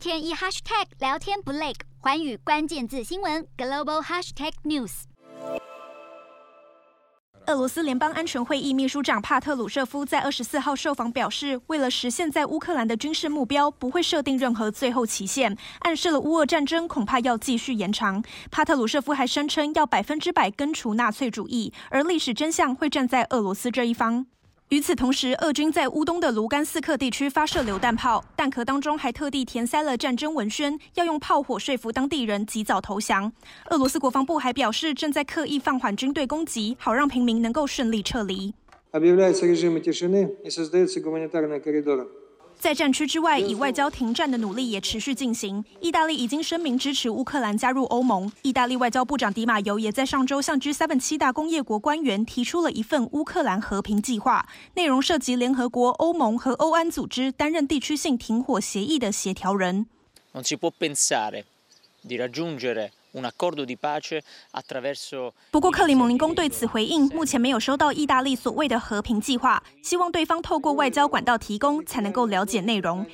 天一 hashtag 聊天不累，寰宇关键字新闻 global hashtag news。俄罗斯联邦安全会议秘书长帕特鲁舍夫在二十四号受访表示，为了实现在乌克兰的军事目标，不会设定任何最后期限，暗示了乌俄战争恐怕要继续延长。帕特鲁舍夫还声称要百分之百根除纳粹主义，而历史真相会站在俄罗斯这一方。与此同时，俄军在乌东的卢甘斯克地区发射榴弹炮，弹壳当中还特地填塞了战争文宣，要用炮火说服当地人及早投降。俄罗斯国防部还表示，正在刻意放缓军队攻击，好让平民能够顺利撤离。在战区之外，以外交停战的努力也持续进行。意大利已经声明支持乌克兰加入欧盟。意大利外交部长迪马尤也在上周向 G7 七大工业国官员提出了一份乌克兰和平计划，内容涉及联合国、欧盟和欧安组织担任地区性停火协议的协调人。不过，克里姆林宫对此回应，目前没有收到意大利所谓的和平计划，希望对方透过外交管道提供，才能够了解内容。